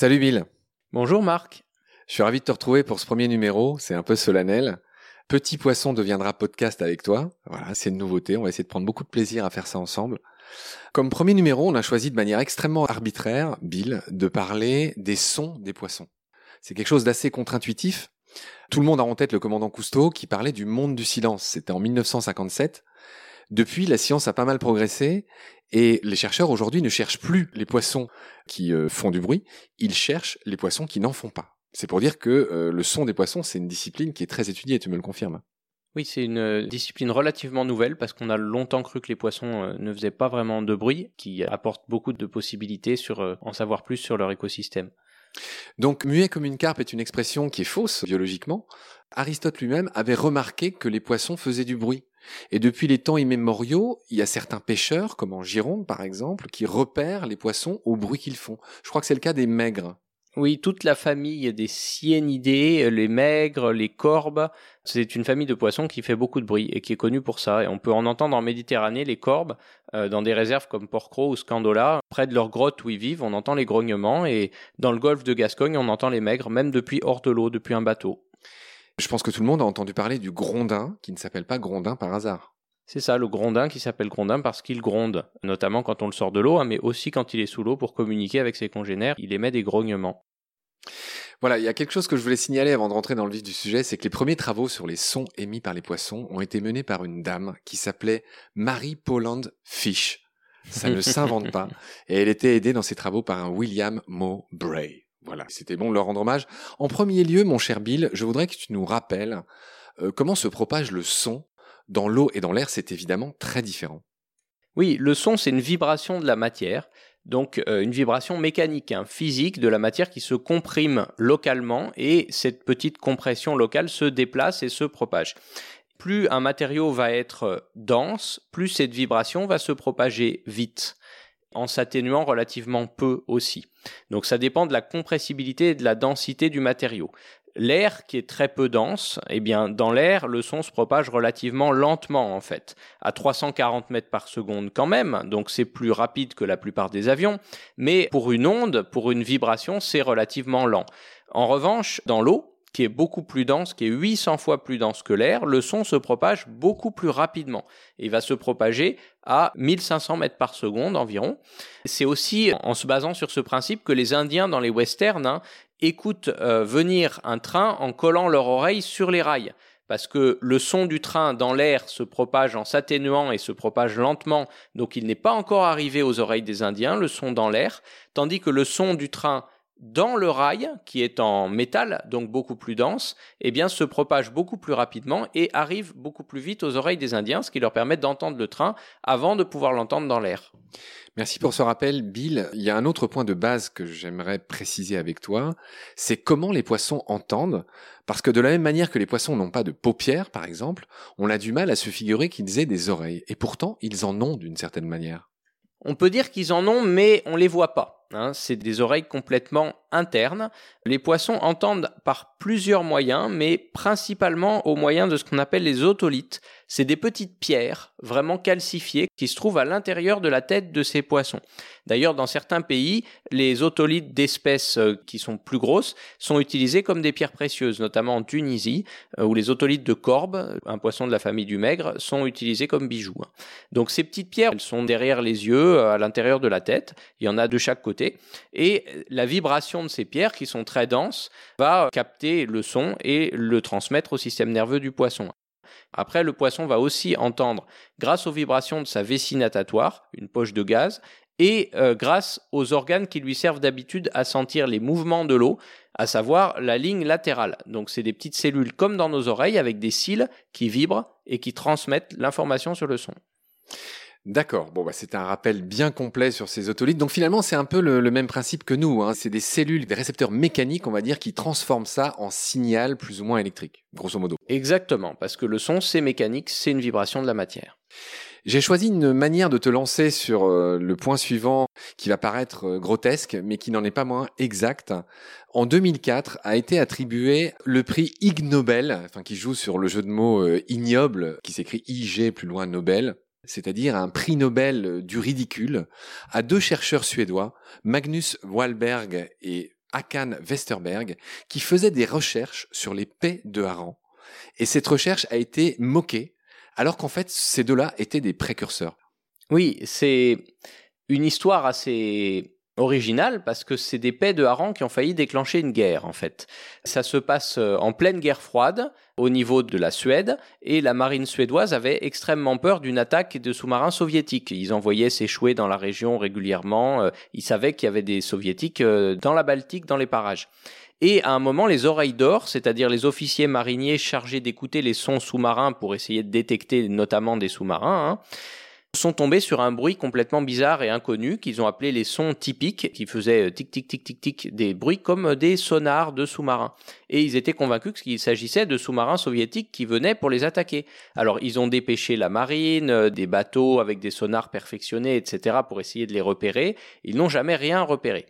Salut Bill. Bonjour Marc. Je suis ravi de te retrouver pour ce premier numéro, c'est un peu solennel. Petit Poisson deviendra podcast avec toi. Voilà, c'est une nouveauté, on va essayer de prendre beaucoup de plaisir à faire ça ensemble. Comme premier numéro, on a choisi de manière extrêmement arbitraire, Bill, de parler des sons des poissons. C'est quelque chose d'assez contre-intuitif. Tout le monde a en tête le commandant Cousteau qui parlait du monde du silence. C'était en 1957. Depuis, la science a pas mal progressé et les chercheurs aujourd'hui ne cherchent plus les poissons qui euh, font du bruit, ils cherchent les poissons qui n'en font pas. C'est pour dire que euh, le son des poissons, c'est une discipline qui est très étudiée, tu me le confirmes. Oui, c'est une euh, discipline relativement nouvelle parce qu'on a longtemps cru que les poissons ne faisaient pas vraiment de bruit, qui apporte beaucoup de possibilités sur en savoir plus sur leur écosystème. Donc muet comme une carpe est une expression qui est fausse biologiquement. Aristote lui-même avait remarqué que les poissons faisaient du bruit. Et depuis les temps immémoriaux, il y a certains pêcheurs, comme en Gironde par exemple, qui repèrent les poissons au bruit qu'ils font. Je crois que c'est le cas des maigres. Oui, toute la famille des cyanidés, les maigres, les corbes, c'est une famille de poissons qui fait beaucoup de bruit et qui est connue pour ça. Et on peut en entendre en Méditerranée, les corbes, euh, dans des réserves comme Porcro ou Scandola, près de leurs grottes où ils vivent, on entend les grognements. Et dans le golfe de Gascogne, on entend les maigres, même depuis hors de l'eau, depuis un bateau. Je pense que tout le monde a entendu parler du grondin, qui ne s'appelle pas grondin par hasard. C'est ça, le grondin qui s'appelle grondin parce qu'il gronde, notamment quand on le sort de l'eau, hein, mais aussi quand il est sous l'eau pour communiquer avec ses congénères, il émet des grognements. Voilà, il y a quelque chose que je voulais signaler avant de rentrer dans le vif du sujet, c'est que les premiers travaux sur les sons émis par les poissons ont été menés par une dame qui s'appelait Marie Poland Fish. Ça ne s'invente pas. Et elle était aidée dans ses travaux par un William Mowbray. Voilà, c'était bon de leur rendre hommage. En premier lieu, mon cher Bill, je voudrais que tu nous rappelles euh, comment se propage le son. Dans l'eau et dans l'air, c'est évidemment très différent. Oui, le son, c'est une vibration de la matière, donc euh, une vibration mécanique, hein, physique de la matière qui se comprime localement et cette petite compression locale se déplace et se propage. Plus un matériau va être dense, plus cette vibration va se propager vite en s'atténuant relativement peu aussi. Donc ça dépend de la compressibilité et de la densité du matériau. L'air qui est très peu dense, eh bien dans l'air le son se propage relativement lentement en fait, à 340 mètres par seconde quand même, donc c'est plus rapide que la plupart des avions, mais pour une onde, pour une vibration, c'est relativement lent. En revanche, dans l'eau, qui est beaucoup plus dense, qui est 800 fois plus dense que l'air, le son se propage beaucoup plus rapidement. Il va se propager à 1500 mètres par seconde environ. C'est aussi en se basant sur ce principe que les Indiens dans les westerns hein, écoutent euh, venir un train en collant leur oreille sur les rails parce que le son du train dans l'air se propage en s'atténuant et se propage lentement, donc il n'est pas encore arrivé aux oreilles des Indiens, le son dans l'air, tandis que le son du train dans le rail, qui est en métal, donc beaucoup plus dense, eh bien, se propage beaucoup plus rapidement et arrive beaucoup plus vite aux oreilles des Indiens, ce qui leur permet d'entendre le train avant de pouvoir l'entendre dans l'air. Merci pour ce rappel, Bill. Il y a un autre point de base que j'aimerais préciser avec toi, c'est comment les poissons entendent, parce que de la même manière que les poissons n'ont pas de paupières, par exemple, on a du mal à se figurer qu'ils aient des oreilles, et pourtant ils en ont d'une certaine manière. On peut dire qu'ils en ont, mais on les voit pas. Hein, c'est des oreilles complètement internes. Les poissons entendent par plusieurs moyens, mais principalement au moyen de ce qu'on appelle les otolithes. C'est des petites pierres vraiment calcifiées qui se trouvent à l'intérieur de la tête de ces poissons. D'ailleurs, dans certains pays, les otolithes d'espèces euh, qui sont plus grosses sont utilisés comme des pierres précieuses, notamment en Tunisie, euh, où les otolithes de corbe, un poisson de la famille du maigre, sont utilisés comme bijoux. Donc ces petites pierres, elles sont derrière les yeux, à l'intérieur de la tête. Il y en a de chaque côté et la vibration de ces pierres, qui sont très denses, va capter le son et le transmettre au système nerveux du poisson. Après, le poisson va aussi entendre, grâce aux vibrations de sa vessie natatoire, une poche de gaz, et euh, grâce aux organes qui lui servent d'habitude à sentir les mouvements de l'eau, à savoir la ligne latérale. Donc c'est des petites cellules comme dans nos oreilles avec des cils qui vibrent et qui transmettent l'information sur le son. D'accord. Bon, bah, c'est un rappel bien complet sur ces otolithes. Donc finalement, c'est un peu le, même principe que nous. Hein. C'est des cellules, des récepteurs mécaniques, on va dire, qui transforment ça en signal plus ou moins électrique, grosso modo. Exactement, parce que le son, c'est mécanique, c'est une vibration de la matière. J'ai choisi une manière de te lancer sur euh, le point suivant qui va paraître euh, grotesque, mais qui n'en est pas moins exact. En 2004 a été attribué le prix Ig Nobel, enfin qui joue sur le jeu de mots euh, ignoble, qui s'écrit IG plus loin Nobel, c'est-à-dire un prix Nobel du ridicule, à deux chercheurs suédois, Magnus Wahlberg et Hakan Westerberg, qui faisaient des recherches sur les pets de hareng. Et cette recherche a été moquée alors qu'en fait, ces deux-là étaient des précurseurs. Oui, c'est une histoire assez originale parce que c'est des paix de harengs qui ont failli déclencher une guerre en fait. Ça se passe euh, en pleine guerre froide au niveau de la Suède et la marine suédoise avait extrêmement peur d'une attaque de sous-marins soviétiques. Ils envoyaient s'échouer dans la région régulièrement. Euh, ils savaient qu'il y avait des soviétiques euh, dans la Baltique, dans les parages. Et à un moment, les oreilles d'or, c'est-à-dire les officiers mariniers chargés d'écouter les sons sous-marins pour essayer de détecter notamment des sous-marins, hein, sont tombés sur un bruit complètement bizarre et inconnu qu'ils ont appelé les sons typiques, qui faisaient tic tic tic tic tic des bruits comme des sonars de sous-marins. Et ils étaient convaincus qu'il s'agissait de sous-marins soviétiques qui venaient pour les attaquer. Alors ils ont dépêché la marine, euh, des bateaux avec des sonars perfectionnés, etc. pour essayer de les repérer. Ils n'ont jamais rien repéré.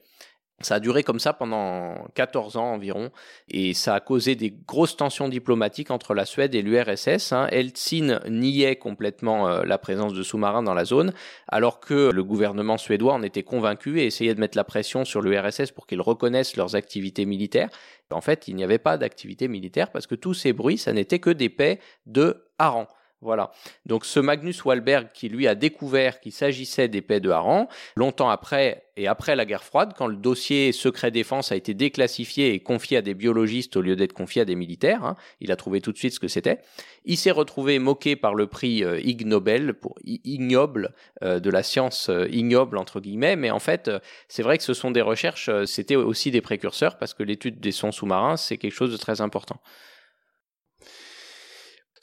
Ça a duré comme ça pendant 14 ans environ et ça a causé des grosses tensions diplomatiques entre la Suède et l'URSS. Hein. Helsinki niait complètement euh, la présence de sous-marins dans la zone alors que le gouvernement suédois en était convaincu et essayait de mettre la pression sur l'URSS pour qu'ils reconnaissent leurs activités militaires. En fait, il n'y avait pas d'activité militaire parce que tous ces bruits, ça n'était que des paix de harengs. Voilà. Donc ce Magnus Wahlberg qui lui a découvert qu'il s'agissait d'épées de hareng, longtemps après et après la guerre froide, quand le dossier secret défense a été déclassifié et confié à des biologistes au lieu d'être confié à des militaires, hein, il a trouvé tout de suite ce que c'était. Il s'est retrouvé moqué par le prix euh, Ig Nobel pour ignoble euh, de la science euh, ignoble entre guillemets, mais en fait c'est vrai que ce sont des recherches, c'était aussi des précurseurs parce que l'étude des sons sous-marins c'est quelque chose de très important.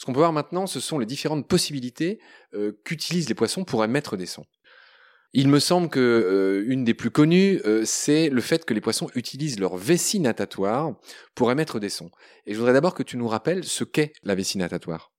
Ce qu'on peut voir maintenant, ce sont les différentes possibilités euh, qu'utilisent les poissons pour émettre des sons. Il me semble que euh, une des plus connues, euh, c'est le fait que les poissons utilisent leur vessie natatoire pour émettre des sons. Et je voudrais d'abord que tu nous rappelles ce qu'est la vessie natatoire.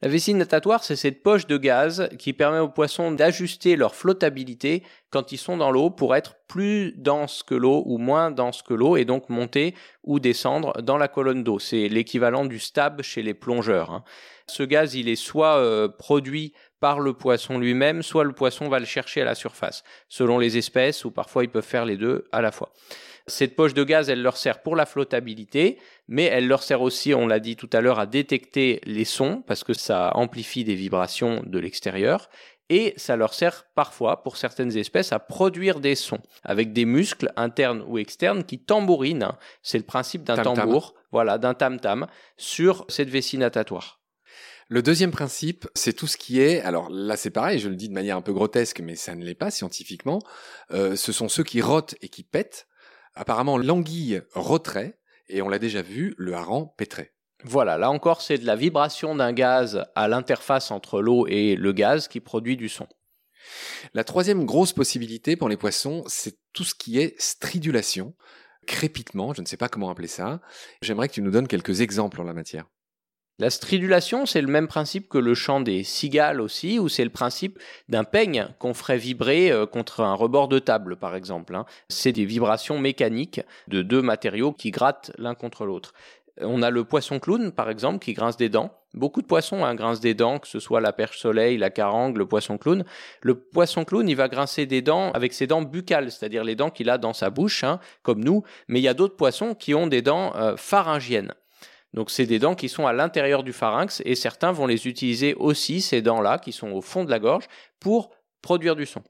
La vessie natatoire, c'est cette poche de gaz qui permet aux poissons d'ajuster leur flottabilité quand ils sont dans l'eau pour être plus dense que l'eau ou moins dense que l'eau et donc monter ou descendre dans la colonne d'eau. C'est l'équivalent du stab chez les plongeurs. Hein. Ce gaz, il est soit euh, produit par le poisson lui-même, soit le poisson va le chercher à la surface, selon les espèces ou parfois ils peuvent faire les deux à la fois. Cette poche de gaz, elle leur sert pour la flottabilité, mais elle leur sert aussi, on l'a dit tout à l'heure, à détecter les sons, parce que ça amplifie des vibrations de l'extérieur, et ça leur sert parfois, pour certaines espèces, à produire des sons, avec des muscles internes ou externes qui tambourinent, c'est le principe d'un tambour, voilà, d'un tam-tam, sur cette vessie natatoire. Le deuxième principe, c'est tout ce qui est, alors là c'est pareil, je le dis de manière un peu grotesque, mais ça ne l'est pas scientifiquement, euh, ce sont ceux qui rotent et qui pètent, Apparemment, l'anguille retrait, et on l'a déjà vu, le hareng pèterait. Voilà, là encore, c'est de la vibration d'un gaz à l'interface entre l'eau et le gaz qui produit du son. La troisième grosse possibilité pour les poissons, c'est tout ce qui est stridulation, crépitement, je ne sais pas comment appeler ça. J'aimerais que tu nous donnes quelques exemples en la matière. La stridulation, c'est le même principe que le chant des cigales aussi, ou c'est le principe d'un peigne qu'on ferait vibrer euh, contre un rebord de table, par exemple. Hein. C'est des vibrations mécaniques de deux matériaux qui grattent l'un contre l'autre. On a le poisson clown, par exemple, qui grince des dents. Beaucoup de poissons hein, grincent des dents, que ce soit la perche soleil, la carangue, le poisson clown. Le poisson clown, il va grincer des dents avec ses dents buccales, c'est-à-dire les dents qu'il a dans sa bouche, hein, comme nous. Mais il y a d'autres poissons qui ont des dents euh, pharyngiennes. Donc c'est des dents qui sont à l'intérieur du pharynx et certains vont les utiliser aussi, ces dents-là, qui sont au fond de la gorge, pour produire du son.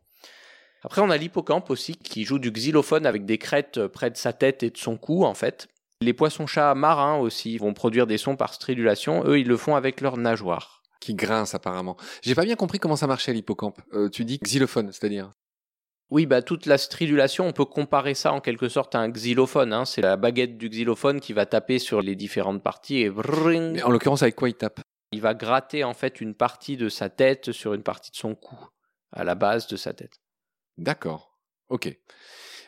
Après, on a l'hippocampe aussi, qui joue du xylophone avec des crêtes près de sa tête et de son cou, en fait. Les poissons-chats marins aussi vont produire des sons par stridulation. Eux, ils le font avec leurs nageoires. Qui grincent apparemment. J'ai pas bien compris comment ça marchait l'hippocampe. Euh, tu dis xylophone, c'est-à-dire oui, bah, toute la stridulation, on peut comparer ça en quelque sorte à un xylophone. Hein. C'est la baguette du xylophone qui va taper sur les différentes parties et Mais en l'occurrence, avec quoi il tape? Il va gratter en fait une partie de sa tête sur une partie de son cou, à la base de sa tête. D'accord. Ok.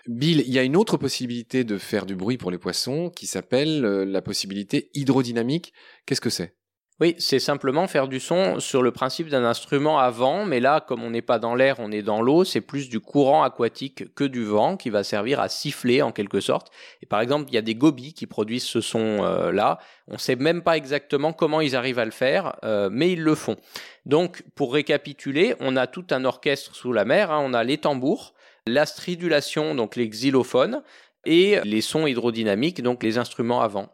Bill, il y a une autre possibilité de faire du bruit pour les poissons qui s'appelle euh, la possibilité hydrodynamique. Qu'est-ce que c'est? Oui, c'est simplement faire du son sur le principe d'un instrument à vent, mais là, comme on n'est pas dans l'air, on est dans l'eau, c'est plus du courant aquatique que du vent qui va servir à siffler en quelque sorte. Et par exemple, il y a des gobies qui produisent ce son-là. on ne sait même pas exactement comment ils arrivent à le faire, euh, mais ils le font. Donc, pour récapituler, on a tout un orchestre sous la mer, hein. on a les tambours, la stridulation, donc les xylophones, et les sons hydrodynamiques, donc les instruments à vent.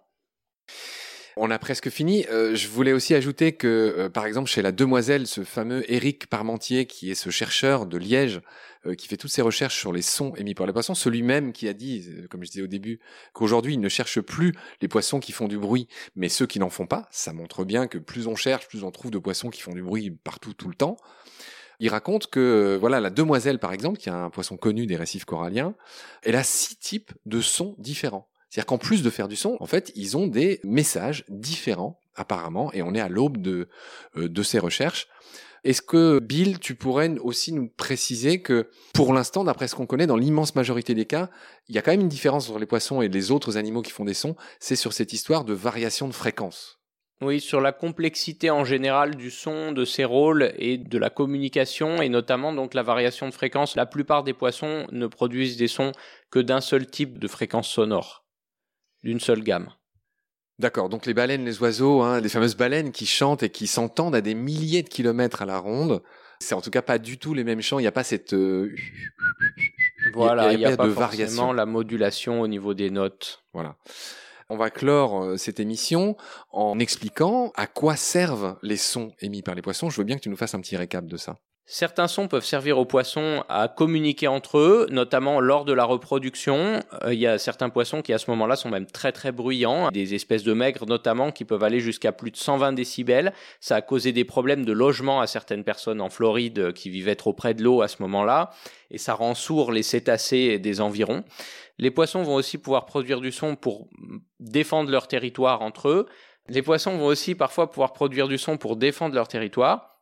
On a presque fini. Euh, je voulais aussi ajouter que, euh, par exemple, chez la demoiselle, ce fameux Éric Parmentier, qui est ce chercheur de Liège, euh, qui fait toutes ses recherches sur les sons émis par les poissons, celui-même qui a dit, comme je disais au début, qu'aujourd'hui, il ne cherche plus les poissons qui font du bruit, mais ceux qui n'en font pas. Ça montre bien que plus on cherche, plus on trouve de poissons qui font du bruit partout, tout le temps. Il raconte que, voilà, la demoiselle, par exemple, qui est un poisson connu des récifs coralliens, elle a six types de sons différents. C'est-à-dire qu'en plus de faire du son, en fait, ils ont des messages différents, apparemment, et on est à l'aube de, euh, de ces recherches. Est-ce que, Bill, tu pourrais aussi nous préciser que, pour l'instant, d'après ce qu'on connaît, dans l'immense majorité des cas, il y a quand même une différence entre les poissons et les autres animaux qui font des sons, c'est sur cette histoire de variation de fréquence. Oui, sur la complexité en général du son, de ses rôles et de la communication, et notamment donc la variation de fréquence. La plupart des poissons ne produisent des sons que d'un seul type de fréquence sonore d'une seule gamme. D'accord, donc les baleines, les oiseaux, hein, les fameuses baleines qui chantent et qui s'entendent à des milliers de kilomètres à la ronde, c'est en tout cas pas du tout les mêmes chants, il n'y a pas cette... Euh, voilà, il n'y a, pas, de variation. la modulation au niveau des notes. Voilà. On va clore euh, cette émission en expliquant à quoi servent les sons émis par les poissons. Je veux bien que tu nous fasses un petit récap de ça. Certains sons peuvent servir aux poissons à communiquer entre eux, notamment lors de la reproduction. Euh, il y a certains poissons qui à ce moment-là sont même très très bruyants, des espèces de maigres notamment qui peuvent aller jusqu'à plus de 120 décibels. Ça a causé des problèmes de logement à certaines personnes en Floride qui vivaient trop près de l'eau à ce moment-là, et ça rend sourds les cétacés des environs. Les poissons vont aussi pouvoir produire du son pour défendre leur territoire entre eux. Les poissons vont aussi parfois pouvoir produire du son pour défendre leur territoire.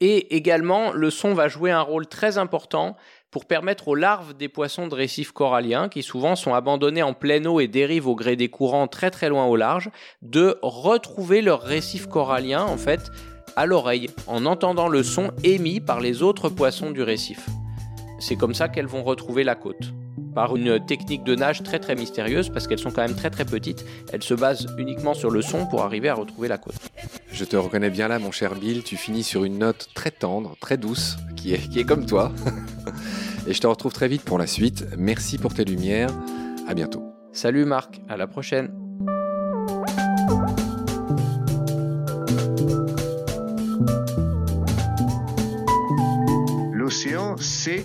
Et également, le son va jouer un rôle très important pour permettre aux larves des poissons de récifs coralliens, qui souvent sont abandonnés en pleine eau et dérivent au gré des courants très très loin au large, de retrouver leur récif corallien en fait à l'oreille, en entendant le son émis par les autres poissons du récif. C'est comme ça qu'elles vont retrouver la côte par une technique de nage très très mystérieuse parce qu'elles sont quand même très très petites. Elles se basent uniquement sur le son pour arriver à retrouver la côte. Je te reconnais bien là, mon cher Bill. Tu finis sur une note très tendre, très douce, qui est, qui est comme toi. Et je te retrouve très vite pour la suite. Merci pour tes lumières. À bientôt. Salut Marc, à la prochaine. L'océan, c'est